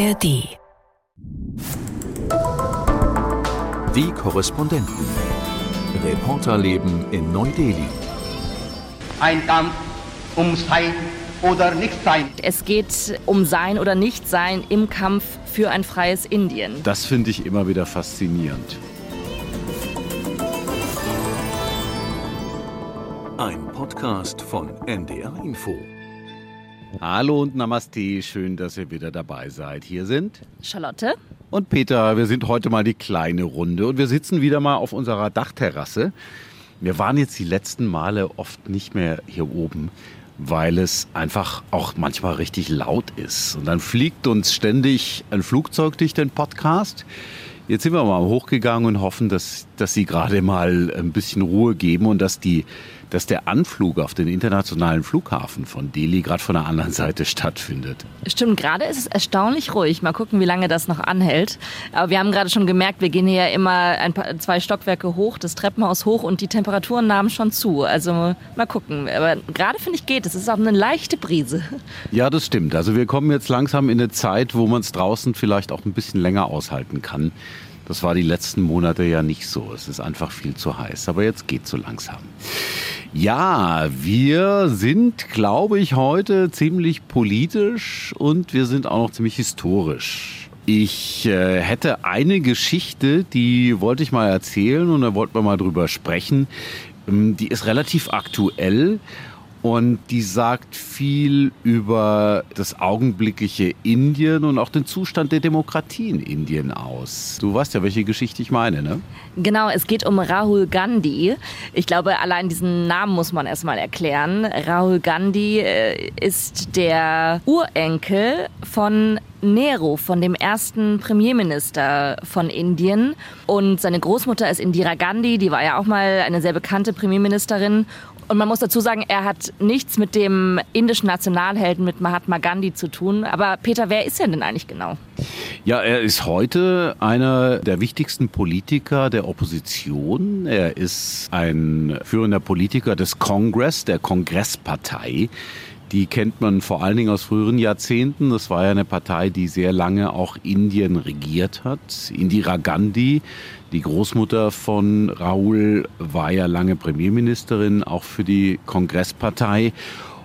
ARD. Die Korrespondenten. Reporterleben in Neu-Delhi. Ein Kampf um Sein oder Nichtsein. Es geht um Sein oder Nichtsein im Kampf für ein freies Indien. Das finde ich immer wieder faszinierend. Ein Podcast von NDR Info. Hallo und Namaste, schön, dass ihr wieder dabei seid. Hier sind Charlotte und Peter. Wir sind heute mal die kleine Runde und wir sitzen wieder mal auf unserer Dachterrasse. Wir waren jetzt die letzten Male oft nicht mehr hier oben, weil es einfach auch manchmal richtig laut ist. Und dann fliegt uns ständig ein Flugzeug durch den Podcast. Jetzt sind wir mal hochgegangen und hoffen, dass, dass sie gerade mal ein bisschen Ruhe geben und dass die dass der Anflug auf den internationalen Flughafen von Delhi gerade von der anderen Seite stattfindet. Stimmt, gerade ist es erstaunlich ruhig. Mal gucken, wie lange das noch anhält. Aber wir haben gerade schon gemerkt, wir gehen hier ja immer ein paar, zwei Stockwerke hoch, das Treppenhaus hoch und die Temperaturen nahmen schon zu. Also mal gucken. Aber gerade finde ich geht. Es ist auch eine leichte Brise. Ja, das stimmt. Also wir kommen jetzt langsam in eine Zeit, wo man es draußen vielleicht auch ein bisschen länger aushalten kann. Das war die letzten Monate ja nicht so. Es ist einfach viel zu heiß. Aber jetzt geht so langsam. Ja, wir sind, glaube ich, heute ziemlich politisch und wir sind auch noch ziemlich historisch. Ich äh, hätte eine Geschichte, die wollte ich mal erzählen und da wollten wir mal drüber sprechen. Ähm, die ist relativ aktuell und die sagt viel über das augenblickliche Indien und auch den Zustand der Demokratie in Indien aus. Du weißt ja, welche Geschichte ich meine, ne? Genau, es geht um Rahul Gandhi. Ich glaube, allein diesen Namen muss man erstmal erklären. Rahul Gandhi äh, ist der Urenkel von Nehru, von dem ersten Premierminister von Indien. Und seine Großmutter ist Indira Gandhi, die war ja auch mal eine sehr bekannte Premierministerin. Und man muss dazu sagen, er hat nichts mit dem indischen Nationalhelden, mit Mahatma Gandhi zu tun. Aber Peter, wer ist er denn eigentlich genau? Ja, er ist heute einer der wichtigsten Politiker der Opposition. Er ist ein führender Politiker des Kongress, der Kongresspartei. Die kennt man vor allen Dingen aus früheren Jahrzehnten. Das war ja eine Partei, die sehr lange auch Indien regiert hat. Indira Gandhi, die Großmutter von Raoul, war ja lange Premierministerin, auch für die Kongresspartei.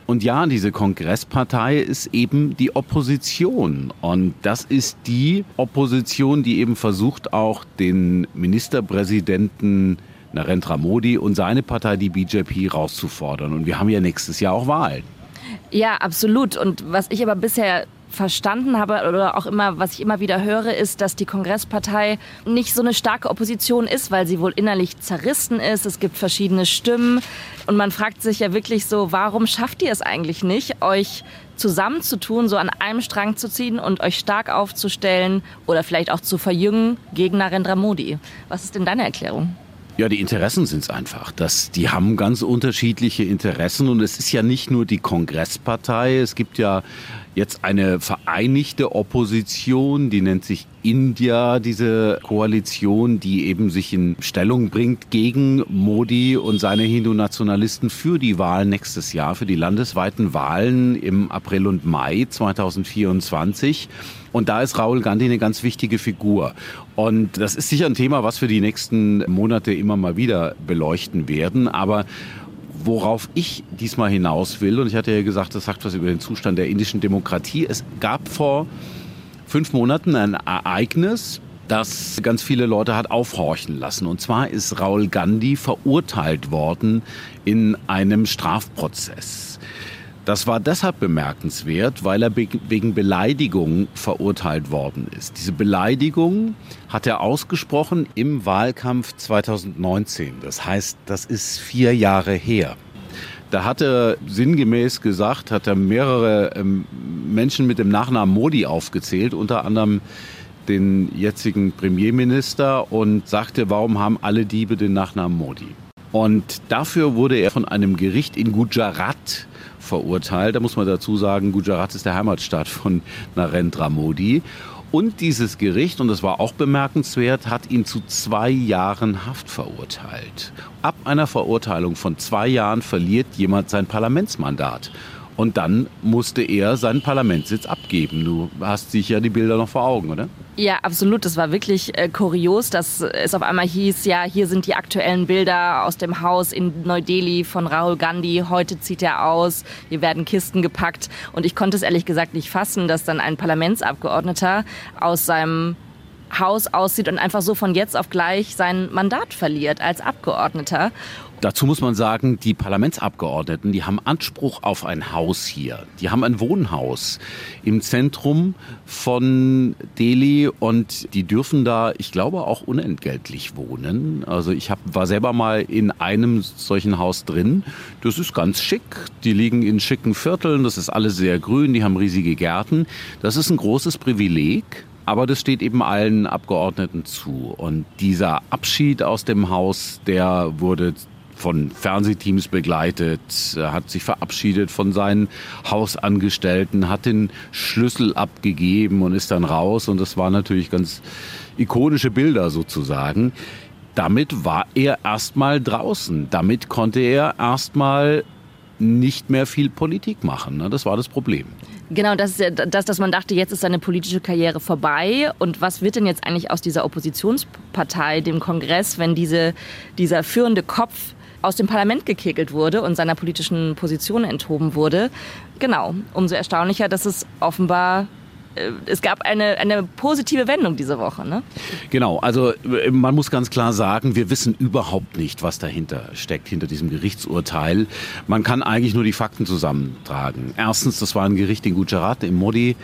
Und ja, diese Kongresspartei ist eben die Opposition. Und das ist die Opposition, die eben versucht, auch den Ministerpräsidenten Narendra Modi und seine Partei, die BJP, rauszufordern. Und wir haben ja nächstes Jahr auch Wahlen. Ja, absolut. Und was ich aber bisher verstanden habe oder auch immer, was ich immer wieder höre, ist, dass die Kongresspartei nicht so eine starke Opposition ist, weil sie wohl innerlich zerrissen ist. Es gibt verschiedene Stimmen und man fragt sich ja wirklich so, warum schafft ihr es eigentlich nicht, euch zusammenzutun, so an einem Strang zu ziehen und euch stark aufzustellen oder vielleicht auch zu verjüngen gegen Narendra Modi? Was ist denn deine Erklärung? Ja, die Interessen sind es einfach. Das, die haben ganz unterschiedliche Interessen und es ist ja nicht nur die Kongresspartei. Es gibt ja jetzt eine vereinigte Opposition, die nennt sich India, diese Koalition, die eben sich in Stellung bringt gegen Modi und seine Hindu-Nationalisten für die Wahlen nächstes Jahr, für die landesweiten Wahlen im April und Mai 2024. Und da ist Rahul Gandhi eine ganz wichtige Figur. Und das ist sicher ein Thema, was wir die nächsten Monate immer mal wieder beleuchten werden. Aber worauf ich diesmal hinaus will, und ich hatte ja gesagt, das sagt was über den Zustand der indischen Demokratie. Es gab vor fünf Monaten ein Ereignis, das ganz viele Leute hat aufhorchen lassen. Und zwar ist Raul Gandhi verurteilt worden in einem Strafprozess. Das war deshalb bemerkenswert, weil er wegen Beleidigung verurteilt worden ist. Diese Beleidigung hat er ausgesprochen im Wahlkampf 2019. Das heißt, das ist vier Jahre her. Da hat er sinngemäß gesagt, hat er mehrere ähm, Menschen mit dem Nachnamen Modi aufgezählt, unter anderem den jetzigen Premierminister und sagte, warum haben alle Diebe den Nachnamen Modi? Und dafür wurde er von einem Gericht in Gujarat verurteilt. Da muss man dazu sagen, Gujarat ist der Heimatstaat von Narendra Modi. Und dieses Gericht, und das war auch bemerkenswert, hat ihn zu zwei Jahren Haft verurteilt. Ab einer Verurteilung von zwei Jahren verliert jemand sein Parlamentsmandat. Und dann musste er seinen Parlamentssitz abgeben. Du hast sicher die Bilder noch vor Augen, oder? Ja, absolut. Das war wirklich äh, kurios, dass es auf einmal hieß, ja, hier sind die aktuellen Bilder aus dem Haus in Neu-Delhi von Rahul Gandhi. Heute zieht er aus. Hier werden Kisten gepackt. Und ich konnte es ehrlich gesagt nicht fassen, dass dann ein Parlamentsabgeordneter aus seinem Haus aussieht und einfach so von jetzt auf gleich sein Mandat verliert als Abgeordneter. Dazu muss man sagen, die Parlamentsabgeordneten, die haben Anspruch auf ein Haus hier. Die haben ein Wohnhaus im Zentrum von Delhi und die dürfen da, ich glaube, auch unentgeltlich wohnen. Also ich hab, war selber mal in einem solchen Haus drin. Das ist ganz schick. Die liegen in schicken Vierteln. Das ist alles sehr grün. Die haben riesige Gärten. Das ist ein großes Privileg. Aber das steht eben allen Abgeordneten zu. Und dieser Abschied aus dem Haus, der wurde von Fernsehteams begleitet, hat sich verabschiedet von seinen Hausangestellten, hat den Schlüssel abgegeben und ist dann raus. Und das waren natürlich ganz ikonische Bilder sozusagen. Damit war er erstmal draußen. Damit konnte er erstmal nicht mehr viel Politik machen. Ne? Das war das Problem. Genau, das ist ja das, dass man dachte, jetzt ist seine politische Karriere vorbei. Und was wird denn jetzt eigentlich aus dieser Oppositionspartei, dem Kongress, wenn diese, dieser führende Kopf aus dem Parlament gekegelt wurde und seiner politischen Position enthoben wurde? Genau, umso erstaunlicher, dass es offenbar äh, es gab eine, eine positive Wendung diese Woche. Ne? Genau, also äh, man muss ganz klar sagen, wir wissen überhaupt nicht, was dahinter steckt, hinter diesem Gerichtsurteil. Man kann eigentlich nur die Fakten zusammentragen. Erstens, das war ein Gericht in Gujarat, im Modi.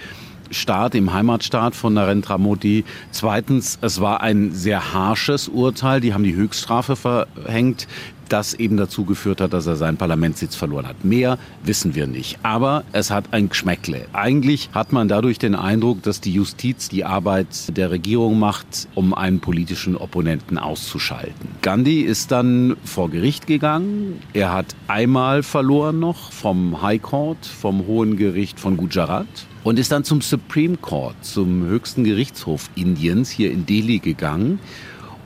Staat, im Heimatstaat von Narendra Modi. Zweitens, es war ein sehr harsches Urteil. Die haben die Höchststrafe verhängt das eben dazu geführt hat, dass er seinen Parlamentssitz verloren hat. Mehr wissen wir nicht. Aber es hat ein Geschmäckle. Eigentlich hat man dadurch den Eindruck, dass die Justiz die Arbeit der Regierung macht, um einen politischen Opponenten auszuschalten. Gandhi ist dann vor Gericht gegangen. Er hat einmal verloren noch vom High Court, vom Hohen Gericht von Gujarat und ist dann zum Supreme Court, zum höchsten Gerichtshof Indiens hier in Delhi gegangen.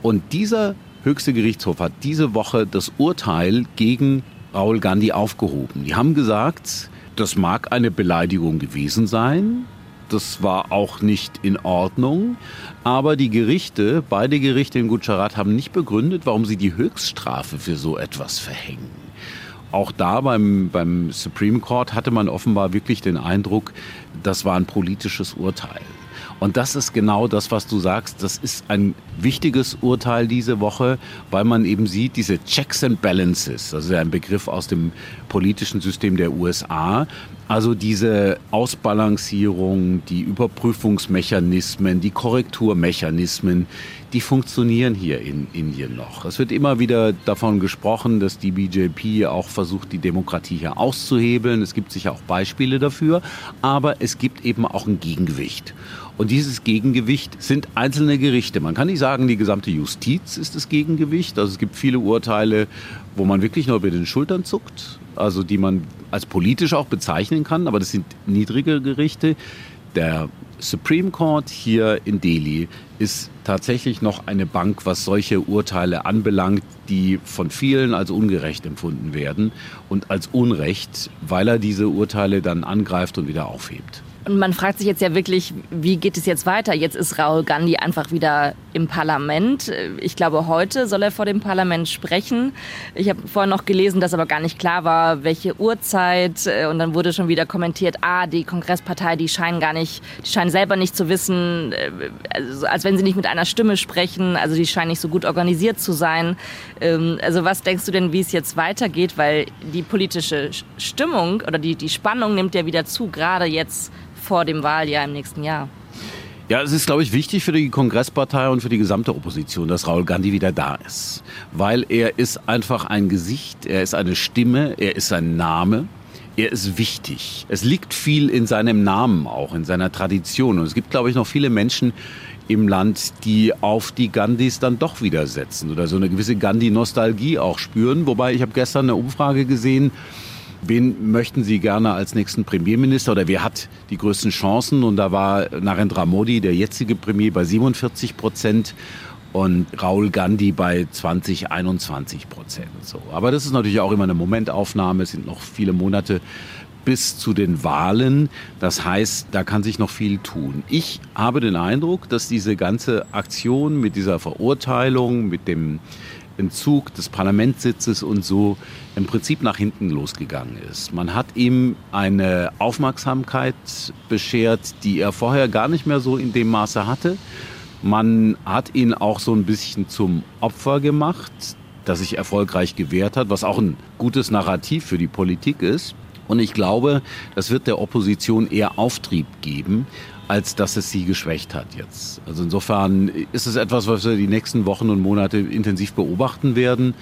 Und dieser höchste Gerichtshof hat diese Woche das Urteil gegen Raul Gandhi aufgehoben. Die haben gesagt, das mag eine Beleidigung gewesen sein. Das war auch nicht in Ordnung. Aber die Gerichte, beide Gerichte in Gujarat, haben nicht begründet, warum sie die Höchststrafe für so etwas verhängen. Auch da beim, beim Supreme Court hatte man offenbar wirklich den Eindruck, das war ein politisches Urteil. Und das ist genau das, was du sagst. Das ist ein wichtiges Urteil diese Woche, weil man eben sieht, diese Checks and Balances, das ist ja ein Begriff aus dem politischen System der USA, also diese Ausbalancierung, die Überprüfungsmechanismen, die Korrekturmechanismen, die funktionieren hier in Indien noch. Es wird immer wieder davon gesprochen, dass die BJP auch versucht, die Demokratie hier auszuhebeln. Es gibt sicher auch Beispiele dafür, aber es gibt eben auch ein Gegengewicht. Und dieses Gegengewicht sind einzelne Gerichte. Man kann nicht sagen, die gesamte Justiz ist das Gegengewicht. Also es gibt viele Urteile, wo man wirklich nur über den Schultern zuckt, also die man als politisch auch bezeichnen kann, aber das sind niedrige Gerichte. Der Supreme Court hier in Delhi ist tatsächlich noch eine Bank, was solche Urteile anbelangt, die von vielen als ungerecht empfunden werden und als Unrecht, weil er diese Urteile dann angreift und wieder aufhebt. Und man fragt sich jetzt ja wirklich, wie geht es jetzt weiter? Jetzt ist Rahul Gandhi einfach wieder im Parlament. Ich glaube, heute soll er vor dem Parlament sprechen. Ich habe vorhin noch gelesen, dass aber gar nicht klar war, welche Uhrzeit. Und dann wurde schon wieder kommentiert, ah, die Kongresspartei, die scheinen gar nicht, die scheinen selber nicht zu wissen, also, als wenn sie nicht mit einer Stimme sprechen. Also die scheinen nicht so gut organisiert zu sein. Ähm, also was denkst du denn, wie es jetzt weitergeht? Weil die politische Stimmung oder die, die Spannung nimmt ja wieder zu, gerade jetzt vor dem Wahljahr im nächsten Jahr. Ja, es ist, glaube ich, wichtig für die Kongresspartei und für die gesamte Opposition, dass Raul Gandhi wieder da ist. Weil er ist einfach ein Gesicht, er ist eine Stimme, er ist ein Name. Er ist wichtig. Es liegt viel in seinem Namen auch, in seiner Tradition. Und es gibt, glaube ich, noch viele Menschen im Land, die auf die Gandhis dann doch wieder setzen oder so eine gewisse Gandhi-Nostalgie auch spüren. Wobei ich habe gestern eine Umfrage gesehen, Wen möchten Sie gerne als nächsten Premierminister oder wer hat die größten Chancen? Und da war Narendra Modi, der jetzige Premier, bei 47 Prozent und Raul Gandhi bei 20, 21 Prozent. So. Aber das ist natürlich auch immer eine Momentaufnahme. Es sind noch viele Monate bis zu den Wahlen. Das heißt, da kann sich noch viel tun. Ich habe den Eindruck, dass diese ganze Aktion mit dieser Verurteilung, mit dem Entzug des Parlamentssitzes und so im Prinzip nach hinten losgegangen ist. Man hat ihm eine Aufmerksamkeit beschert, die er vorher gar nicht mehr so in dem Maße hatte. Man hat ihn auch so ein bisschen zum Opfer gemacht, das sich erfolgreich gewehrt hat, was auch ein gutes Narrativ für die Politik ist. Und ich glaube, das wird der Opposition eher Auftrieb geben, als dass es sie geschwächt hat jetzt. Also insofern ist es etwas, was wir die nächsten Wochen und Monate intensiv beobachten werden.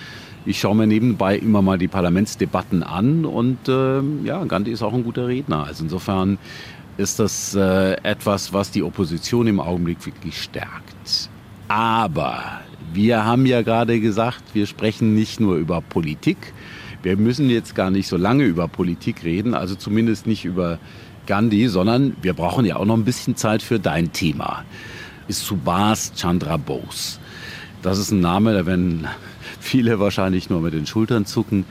Ich schaue mir nebenbei immer mal die Parlamentsdebatten an und äh, ja, Gandhi ist auch ein guter Redner. Also insofern ist das äh, etwas, was die Opposition im Augenblick wirklich stärkt. Aber wir haben ja gerade gesagt, wir sprechen nicht nur über Politik. Wir müssen jetzt gar nicht so lange über Politik reden, also zumindest nicht über Gandhi, sondern wir brauchen ja auch noch ein bisschen Zeit für dein Thema. Ist Subhas Chandra Bose. Das ist ein Name, da werden viele wahrscheinlich nur mit den Schultern zucken.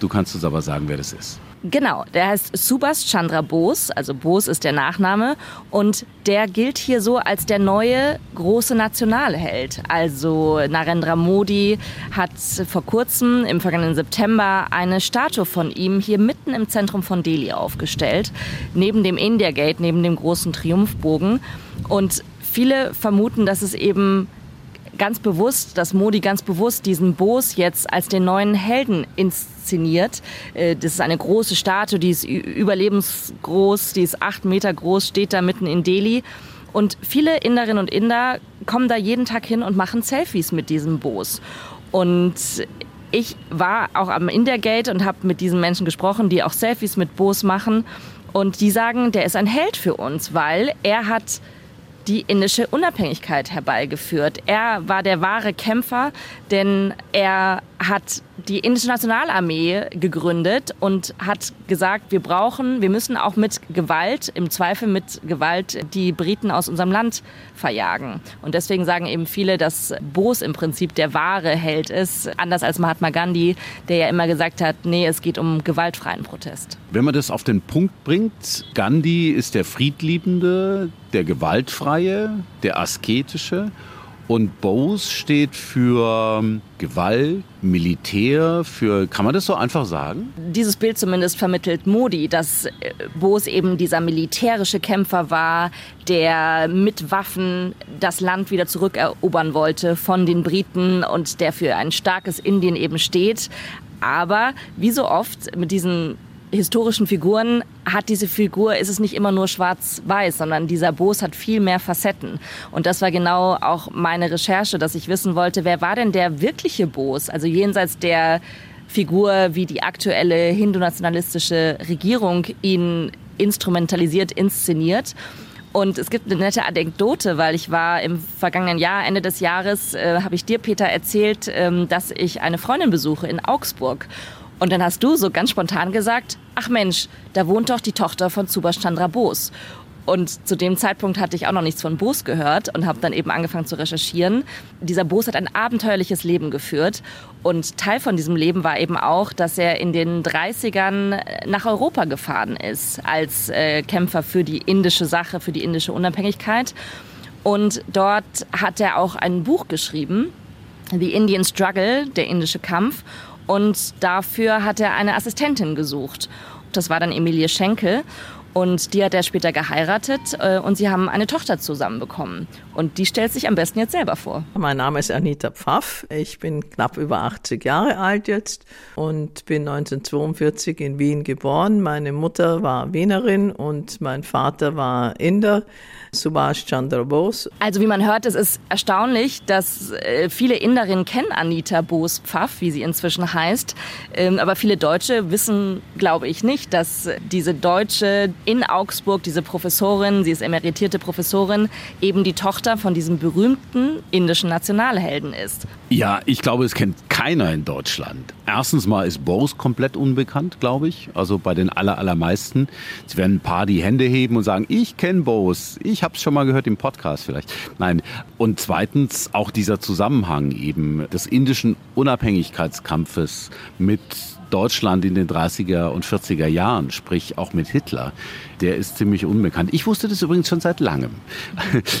Du kannst uns aber sagen, wer das ist. Genau, der heißt Subhas Chandra Bose, also Bose ist der Nachname und der gilt hier so als der neue große Nationalheld. Also Narendra Modi hat vor kurzem im vergangenen September eine Statue von ihm hier mitten im Zentrum von Delhi aufgestellt, neben dem India Gate, neben dem großen Triumphbogen und viele vermuten, dass es eben ganz bewusst, dass Modi ganz bewusst diesen Bose jetzt als den neuen Helden inszeniert. Äh, das ist eine große Statue, die ist überlebensgroß, die ist acht Meter groß, steht da mitten in Delhi. Und viele Inderinnen und Inder kommen da jeden Tag hin und machen Selfies mit diesem Bose. Und ich war auch am India-Gate und habe mit diesen Menschen gesprochen, die auch Selfies mit Bose machen. Und die sagen, der ist ein Held für uns, weil er hat die indische Unabhängigkeit herbeigeführt. Er war der wahre Kämpfer, denn er hat die indische Nationalarmee gegründet und hat gesagt, wir brauchen, wir müssen auch mit Gewalt, im Zweifel mit Gewalt, die Briten aus unserem Land verjagen. Und deswegen sagen eben viele, dass Bose im Prinzip der wahre Held ist, anders als Mahatma Gandhi, der ja immer gesagt hat, nee, es geht um gewaltfreien Protest. Wenn man das auf den Punkt bringt, Gandhi ist der Friedliebende, der Gewaltfreie, der Asketische und Bose steht für Gewalt, Militär, für, kann man das so einfach sagen? Dieses Bild zumindest vermittelt Modi, dass äh, Bose eben dieser militärische Kämpfer war, der mit Waffen das Land wieder zurückerobern wollte von den Briten und der für ein starkes Indien eben steht. Aber wie so oft mit diesen historischen Figuren hat diese Figur, ist es nicht immer nur schwarz-weiß, sondern dieser Bos hat viel mehr Facetten. Und das war genau auch meine Recherche, dass ich wissen wollte, wer war denn der wirkliche Bos? Also jenseits der Figur, wie die aktuelle hindu-nationalistische Regierung ihn instrumentalisiert, inszeniert. Und es gibt eine nette Anekdote, weil ich war im vergangenen Jahr, Ende des Jahres, äh, habe ich dir, Peter, erzählt, ähm, dass ich eine Freundin besuche in Augsburg. Und dann hast du so ganz spontan gesagt, ach Mensch, da wohnt doch die Tochter von Subhash Chandra Bose. Und zu dem Zeitpunkt hatte ich auch noch nichts von Bose gehört und habe dann eben angefangen zu recherchieren. Dieser Bose hat ein abenteuerliches Leben geführt. Und Teil von diesem Leben war eben auch, dass er in den 30ern nach Europa gefahren ist als äh, Kämpfer für die indische Sache, für die indische Unabhängigkeit. Und dort hat er auch ein Buch geschrieben, The Indian Struggle, der indische Kampf. Und dafür hat er eine Assistentin gesucht. Das war dann Emilie Schenkel. Und die hat er später geheiratet äh, und sie haben eine Tochter zusammen bekommen. Und die stellt sich am besten jetzt selber vor. Mein Name ist Anita Pfaff. Ich bin knapp über 80 Jahre alt jetzt und bin 1942 in Wien geboren. Meine Mutter war Wienerin und mein Vater war Inder. Subhash Chandra Bose. Also wie man hört, es ist erstaunlich, dass äh, viele Inderinnen kennen Anita Bose Pfaff, wie sie inzwischen heißt. Ähm, aber viele Deutsche wissen, glaube ich, nicht, dass diese Deutsche in Augsburg, diese Professorin, sie ist emeritierte Professorin, eben die Tochter von diesem berühmten indischen Nationalhelden ist. Ja, ich glaube, es kennt keiner in Deutschland. Erstens mal ist Bose komplett unbekannt, glaube ich. Also bei den aller, allermeisten. Es werden ein paar die Hände heben und sagen, ich kenne Bose. Ich habe es schon mal gehört im Podcast vielleicht. Nein. Und zweitens auch dieser Zusammenhang eben des indischen Unabhängigkeitskampfes mit Deutschland in den 30er und 40er Jahren, sprich auch mit Hitler, der ist ziemlich unbekannt. Ich wusste das übrigens schon seit langem.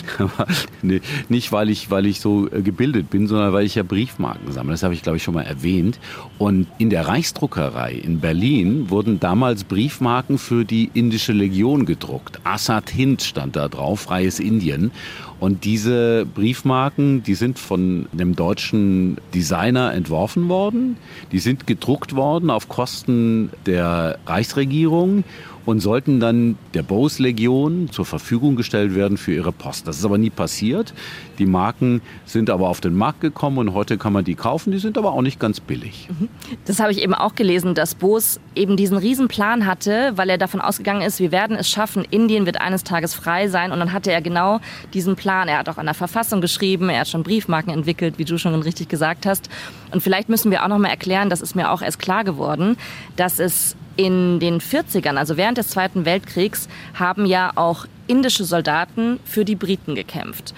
nee, nicht, weil ich, weil ich so äh, gebildet bin, sondern weil ich ja Briefmarken sammle. Das habe ich, glaube ich, schon mal erwähnt. Und in der Reichsdruckerei in Berlin wurden damals Briefmarken für die indische Legion gedruckt. Assad Hind stand da drauf, freies Indien. Und diese Briefmarken, die sind von einem deutschen Designer entworfen worden. Die sind gedruckt worden auf Kosten der Reichsregierung und sollten dann der Bose-Legion zur Verfügung gestellt werden für ihre Post. Das ist aber nie passiert. Die Marken sind aber auf den Markt gekommen und heute kann man die kaufen. Die sind aber auch nicht ganz billig. Mhm. Das habe ich eben auch gelesen, dass Bose eben diesen Riesenplan hatte, weil er davon ausgegangen ist, wir werden es schaffen, Indien wird eines Tages frei sein. Und dann hatte er genau diesen Plan. Er hat auch an der Verfassung geschrieben, er hat schon Briefmarken entwickelt, wie du schon richtig gesagt hast. Und vielleicht müssen wir auch noch mal erklären, das ist mir auch erst klar geworden, dass es in den 40ern, also während des Zweiten Weltkriegs, haben ja auch indische Soldaten für die Briten gekämpft,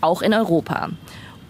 auch in Europa.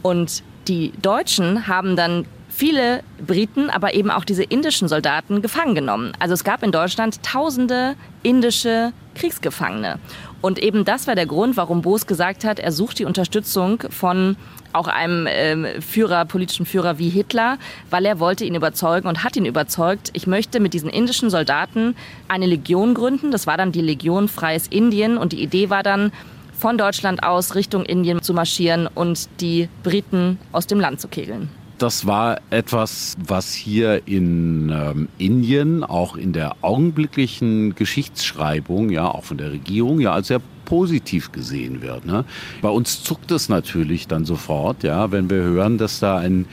Und die Deutschen haben dann viele Briten, aber eben auch diese indischen Soldaten gefangen genommen. Also es gab in Deutschland tausende indische Kriegsgefangene. Und eben das war der Grund, warum Boos gesagt hat, er sucht die Unterstützung von auch einem ähm, Führer, politischen Führer wie Hitler, weil er wollte ihn überzeugen und hat ihn überzeugt, ich möchte mit diesen indischen Soldaten eine Legion gründen. Das war dann die Legion Freies Indien und die Idee war dann, von Deutschland aus Richtung Indien zu marschieren und die Briten aus dem Land zu kegeln. Das war etwas, was hier in ähm, Indien auch in der augenblicklichen Geschichtsschreibung, ja, auch von der Regierung, ja, als sehr positiv gesehen wird. Ne? Bei uns zuckt es natürlich dann sofort, ja, wenn wir hören, dass da ein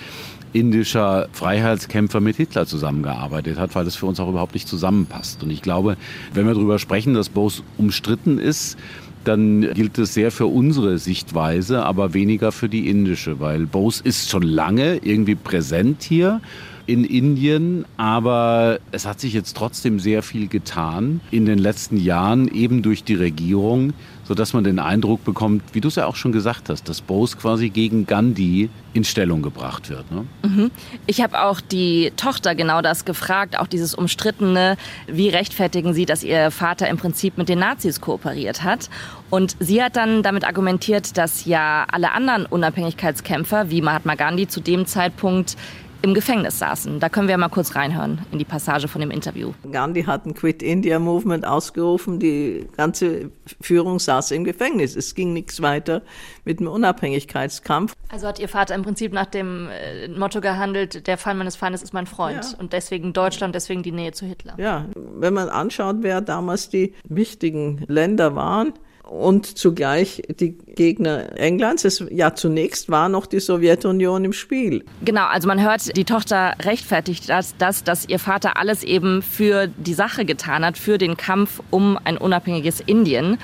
indischer Freiheitskämpfer mit Hitler zusammengearbeitet hat, weil das für uns auch überhaupt nicht zusammenpasst. Und ich glaube, wenn wir darüber sprechen, dass Bose umstritten ist, dann gilt es sehr für unsere Sichtweise, aber weniger für die indische, weil Bose ist schon lange irgendwie präsent hier in Indien, aber es hat sich jetzt trotzdem sehr viel getan in den letzten Jahren, eben durch die Regierung, sodass man den Eindruck bekommt, wie du es ja auch schon gesagt hast, dass Bose quasi gegen Gandhi in Stellung gebracht wird. Ne? Mhm. Ich habe auch die Tochter genau das gefragt, auch dieses umstrittene, wie rechtfertigen Sie, dass Ihr Vater im Prinzip mit den Nazis kooperiert hat? Und sie hat dann damit argumentiert, dass ja alle anderen Unabhängigkeitskämpfer wie Mahatma Gandhi zu dem Zeitpunkt im Gefängnis saßen. Da können wir mal kurz reinhören in die Passage von dem Interview. Gandhi hat ein Quit India Movement ausgerufen. Die ganze Führung saß im Gefängnis. Es ging nichts weiter mit dem Unabhängigkeitskampf. Also hat Ihr Vater im Prinzip nach dem äh, Motto gehandelt, der Feind meines Feindes ist mein Freund. Ja. Und deswegen Deutschland, deswegen die Nähe zu Hitler. Ja, wenn man anschaut, wer damals die wichtigen Länder waren, und zugleich die Gegner Englands. Es, ja, zunächst war noch die Sowjetunion im Spiel. Genau, also man hört, die Tochter rechtfertigt das, das, dass ihr Vater alles eben für die Sache getan hat, für den Kampf um ein unabhängiges Indien.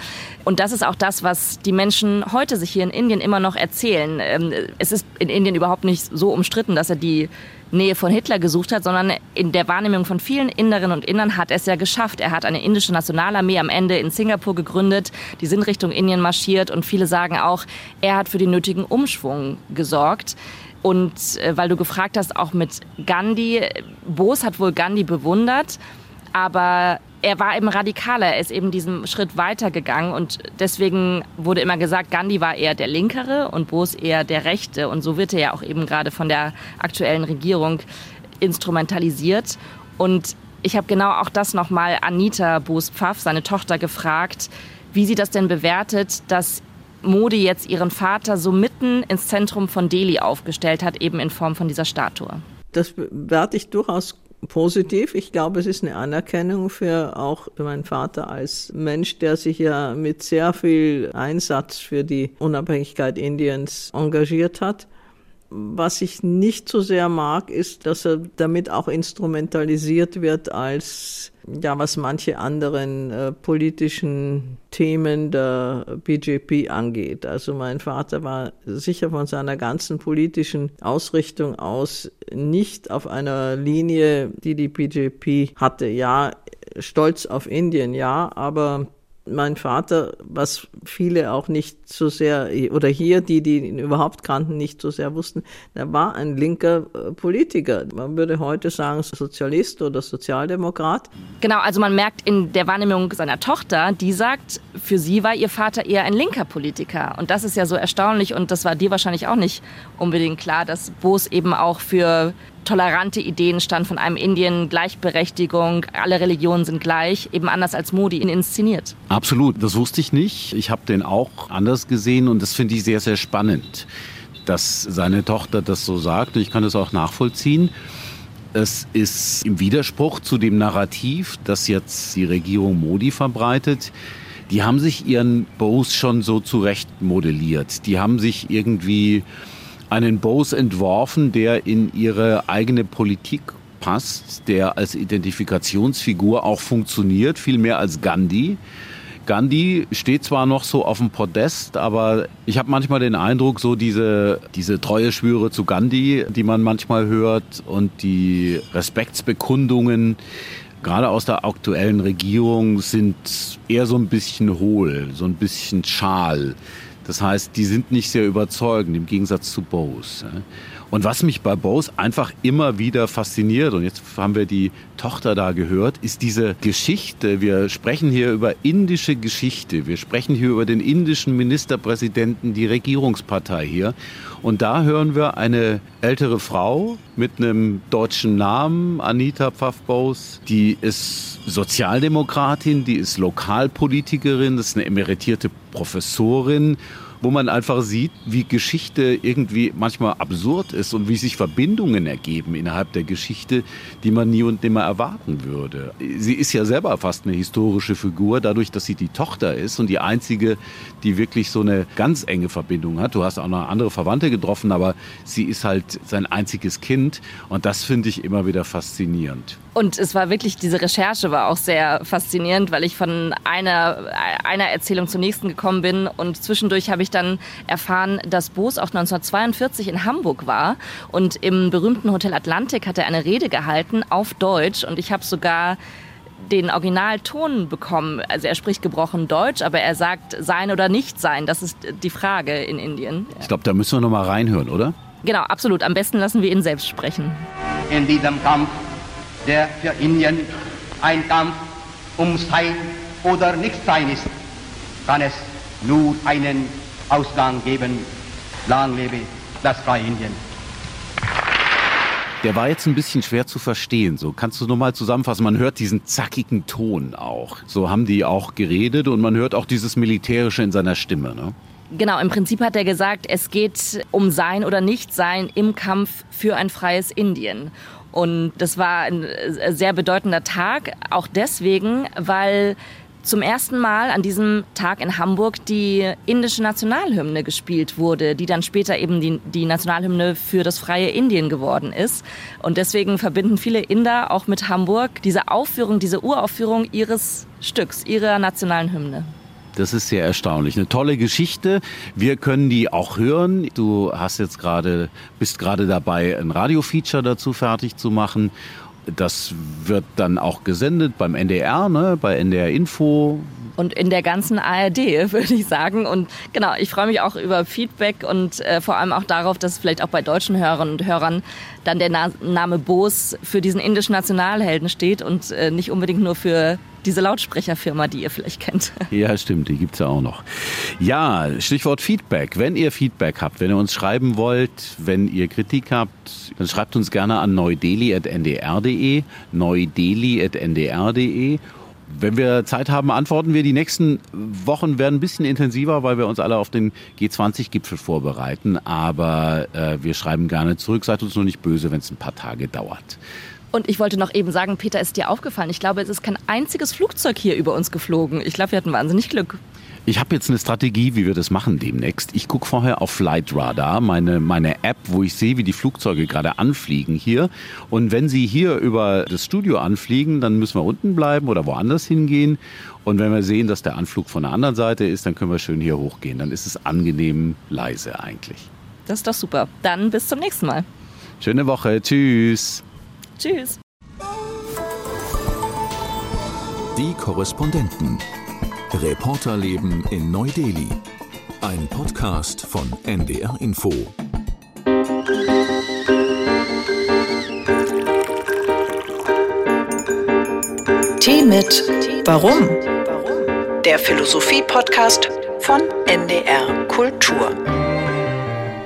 Und das ist auch das, was die Menschen heute sich hier in Indien immer noch erzählen. Ähm, es ist in Indien überhaupt nicht so umstritten, dass er die Nähe von Hitler gesucht hat, sondern in der Wahrnehmung von vielen Inderinnen und Indern hat er es ja geschafft. Er hat eine indische Nationalarmee am Ende in Singapur gegründet, die sind Richtung Indien marschiert und viele sagen auch, er hat für den nötigen Umschwung gesorgt. Und äh, weil du gefragt hast, auch mit Gandhi, Bose hat wohl Gandhi bewundert, aber er war eben radikaler, er ist eben diesen Schritt weitergegangen und deswegen wurde immer gesagt, Gandhi war eher der Linkere und Bose eher der Rechte und so wird er ja auch eben gerade von der aktuellen Regierung instrumentalisiert und ich habe genau auch das nochmal Anita Boos-Pfaff, seine Tochter, gefragt, wie sie das denn bewertet, dass Modi jetzt ihren Vater so mitten ins Zentrum von Delhi aufgestellt hat, eben in Form von dieser Statue. Das bewerte ich durchaus positiv. Ich glaube, es ist eine Anerkennung für auch meinen Vater als Mensch, der sich ja mit sehr viel Einsatz für die Unabhängigkeit Indiens engagiert hat. Was ich nicht so sehr mag, ist, dass er damit auch instrumentalisiert wird als ja, was manche anderen äh, politischen Themen der BJP angeht. Also mein Vater war sicher von seiner ganzen politischen Ausrichtung aus nicht auf einer Linie, die die BJP hatte. Ja, stolz auf Indien, ja, aber mein Vater, was viele auch nicht so sehr, oder hier, die, die ihn überhaupt kannten, nicht so sehr wussten, er war ein linker äh, Politiker. Man würde heute sagen Sozialist oder Sozialdemokrat. Genau, also man merkt in der Wahrnehmung seiner Tochter, die sagt, für sie war ihr Vater eher ein linker Politiker. Und das ist ja so erstaunlich und das war dir wahrscheinlich auch nicht unbedingt klar, dass Boos eben auch für tolerante Ideen stand von einem Indien, Gleichberechtigung, alle Religionen sind gleich, eben anders als Modi ihn inszeniert. Absolut, das wusste ich nicht. Ich habe den auch anders gesehen und das finde ich sehr, sehr spannend, dass seine Tochter das so sagt. Ich kann das auch nachvollziehen. Es ist im Widerspruch zu dem Narrativ, das jetzt die Regierung Modi verbreitet. Die haben sich ihren Bose schon so zurecht modelliert. Die haben sich irgendwie einen Bose entworfen, der in ihre eigene Politik passt, der als Identifikationsfigur auch funktioniert, viel mehr als Gandhi. Gandhi steht zwar noch so auf dem Podest, aber ich habe manchmal den Eindruck, so diese, diese treue Schwüre zu Gandhi, die man manchmal hört und die Respektsbekundungen, gerade aus der aktuellen Regierung, sind eher so ein bisschen hohl, so ein bisschen schal. Das heißt, die sind nicht sehr überzeugend im Gegensatz zu Bose. Und was mich bei Bose einfach immer wieder fasziniert, und jetzt haben wir die Tochter da gehört, ist diese Geschichte. Wir sprechen hier über indische Geschichte. Wir sprechen hier über den indischen Ministerpräsidenten, die Regierungspartei hier. Und da hören wir eine ältere Frau mit einem deutschen Namen, Anita Pfaff-Bose, die ist Sozialdemokratin, die ist Lokalpolitikerin, das ist eine emeritierte Professorin wo man einfach sieht, wie Geschichte irgendwie manchmal absurd ist und wie sich Verbindungen ergeben innerhalb der Geschichte, die man nie und nimmer erwarten würde. Sie ist ja selber fast eine historische Figur, dadurch, dass sie die Tochter ist und die einzige, die wirklich so eine ganz enge Verbindung hat. Du hast auch noch andere Verwandte getroffen, aber sie ist halt sein einziges Kind und das finde ich immer wieder faszinierend. Und es war wirklich, diese Recherche war auch sehr faszinierend, weil ich von einer, einer Erzählung zur nächsten gekommen bin und zwischendurch habe ich dann erfahren, dass Boos auch 1942 in Hamburg war und im berühmten Hotel Atlantik hat er eine Rede gehalten auf Deutsch und ich habe sogar den Originalton bekommen. Also er spricht gebrochen Deutsch, aber er sagt sein oder nicht sein. Das ist die Frage in Indien. Ich glaube, da müssen wir noch mal reinhören, oder? Genau, absolut. Am besten lassen wir ihn selbst sprechen. In diesem Kampf der für Indien ein Kampf um Sein oder Nichtsein ist, kann es nur einen Ausgang geben. Lang lebe das freie Indien. Der war jetzt ein bisschen schwer zu verstehen. So kannst du nur mal zusammenfassen. Man hört diesen zackigen Ton auch. So haben die auch geredet und man hört auch dieses Militärische in seiner Stimme. Ne? Genau, im Prinzip hat er gesagt, es geht um Sein oder Nichtsein im Kampf für ein freies Indien. Und das war ein äh, sehr bedeutender Tag, auch deswegen, weil zum ersten Mal an diesem Tag in Hamburg die indische Nationalhymne gespielt wurde, die dann später eben die, die, Nationalhymne für das freie Indien geworden ist. Und deswegen verbinden viele Inder auch mit Hamburg diese Aufführung, diese Uraufführung ihres Stücks, ihrer nationalen Hymne. Das ist sehr erstaunlich. Eine tolle Geschichte. Wir können die auch hören. Du hast jetzt gerade, bist gerade dabei, ein Radiofeature dazu fertig zu machen. Das wird dann auch gesendet beim NDR, ne, bei NDR Info. Und in der ganzen ARD, würde ich sagen. Und genau, ich freue mich auch über Feedback und äh, vor allem auch darauf, dass vielleicht auch bei deutschen Hörern und Hörern dann der Na Name Bose für diesen indischen Nationalhelden steht und äh, nicht unbedingt nur für diese Lautsprecherfirma, die ihr vielleicht kennt. Ja, stimmt, die gibt es ja auch noch. Ja, Stichwort Feedback. Wenn ihr Feedback habt, wenn ihr uns schreiben wollt, wenn ihr Kritik habt, dann schreibt uns gerne an neudeli.ndr.de, neudeli.ndr.de wenn wir Zeit haben, antworten wir. Die nächsten Wochen werden ein bisschen intensiver, weil wir uns alle auf den G20-Gipfel vorbereiten. Aber äh, wir schreiben gerne zurück. Seid uns nur nicht böse, wenn es ein paar Tage dauert. Und ich wollte noch eben sagen, Peter, ist dir aufgefallen? Ich glaube, es ist kein einziges Flugzeug hier über uns geflogen. Ich glaube, wir hatten wahnsinnig Glück. Ich habe jetzt eine Strategie, wie wir das machen demnächst. Ich gucke vorher auf Flight Radar, meine, meine App, wo ich sehe, wie die Flugzeuge gerade anfliegen hier. Und wenn sie hier über das Studio anfliegen, dann müssen wir unten bleiben oder woanders hingehen. Und wenn wir sehen, dass der Anflug von der anderen Seite ist, dann können wir schön hier hochgehen. Dann ist es angenehm leise eigentlich. Das ist doch super. Dann bis zum nächsten Mal. Schöne Woche. Tschüss. Tschüss. Die Korrespondenten. Reporterleben in Neu-Delhi. Ein Podcast von NDR Info. Tee mit Warum? Der Philosophie-Podcast von NDR Kultur.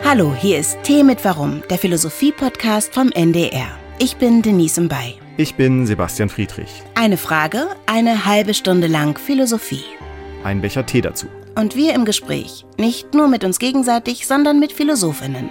Hallo, hier ist Tee mit Warum, der Philosophie-Podcast vom NDR. Ich bin Denise Mbay. Ich bin Sebastian Friedrich. Eine Frage, eine halbe Stunde lang Philosophie. Ein Becher Tee dazu. Und wir im Gespräch. Nicht nur mit uns gegenseitig, sondern mit Philosophinnen.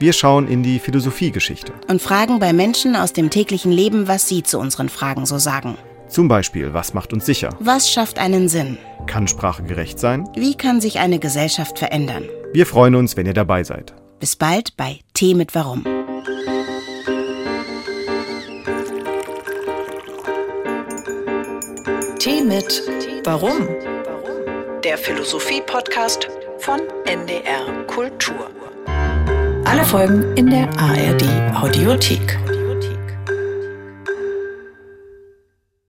Wir schauen in die Philosophiegeschichte. Und fragen bei Menschen aus dem täglichen Leben, was sie zu unseren Fragen so sagen. Zum Beispiel, was macht uns sicher? Was schafft einen Sinn? Kann Sprache gerecht sein? Wie kann sich eine Gesellschaft verändern? Wir freuen uns, wenn ihr dabei seid. Bis bald bei Tee mit Warum. Tee mit Warum? Der Philosophie-Podcast von NDR Kultur. Alle Folgen in der ARD Audiothek.